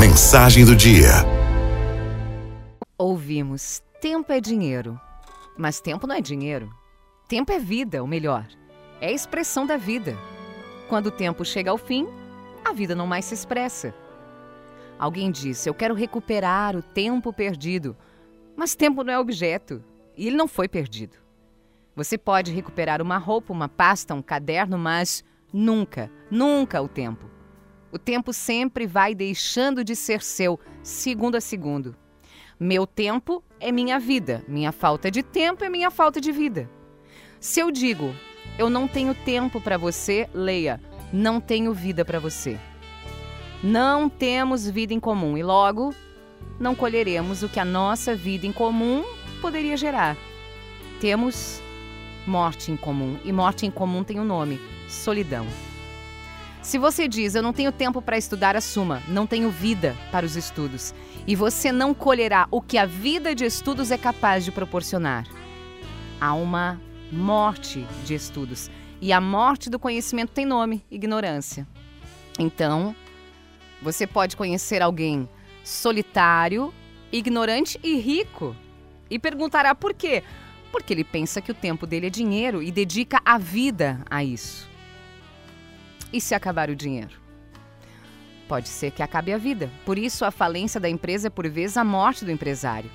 Mensagem do dia. Ouvimos: tempo é dinheiro. Mas tempo não é dinheiro. Tempo é vida, ou melhor, é a expressão da vida. Quando o tempo chega ao fim, a vida não mais se expressa. Alguém disse: Eu quero recuperar o tempo perdido. Mas tempo não é objeto e ele não foi perdido. Você pode recuperar uma roupa, uma pasta, um caderno, mas nunca, nunca o tempo. O tempo sempre vai deixando de ser seu, segundo a segundo. Meu tempo é minha vida, minha falta de tempo é minha falta de vida. Se eu digo, eu não tenho tempo para você, leia, não tenho vida para você. Não temos vida em comum e logo não colheremos o que a nossa vida em comum poderia gerar. Temos morte em comum e morte em comum tem um nome: solidão. Se você diz, eu não tenho tempo para estudar, assuma, não tenho vida para os estudos. E você não colherá o que a vida de estudos é capaz de proporcionar. Há uma morte de estudos. E a morte do conhecimento tem nome: ignorância. Então, você pode conhecer alguém solitário, ignorante e rico. E perguntará por quê? Porque ele pensa que o tempo dele é dinheiro e dedica a vida a isso. E se acabar o dinheiro? Pode ser que acabe a vida. Por isso, a falência da empresa é, por vezes, a morte do empresário.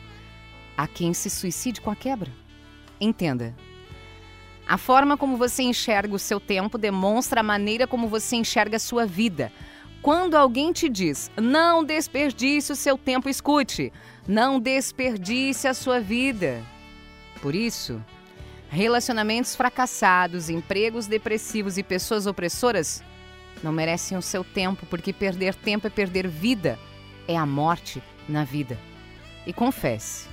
Há quem se suicide com a quebra. Entenda. A forma como você enxerga o seu tempo demonstra a maneira como você enxerga a sua vida. Quando alguém te diz, não desperdice o seu tempo, escute. Não desperdice a sua vida. Por isso, Relacionamentos fracassados, empregos depressivos e pessoas opressoras não merecem o seu tempo, porque perder tempo é perder vida, é a morte na vida. E confesse,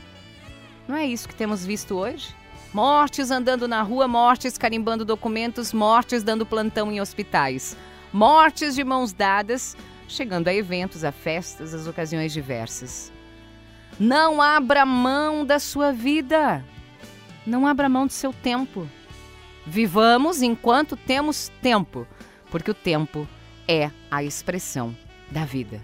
não é isso que temos visto hoje? Mortes andando na rua, mortes carimbando documentos, mortes dando plantão em hospitais, mortes de mãos dadas, chegando a eventos, a festas, às ocasiões diversas. Não abra mão da sua vida. Não abra mão do seu tempo. Vivamos enquanto temos tempo, porque o tempo é a expressão da vida.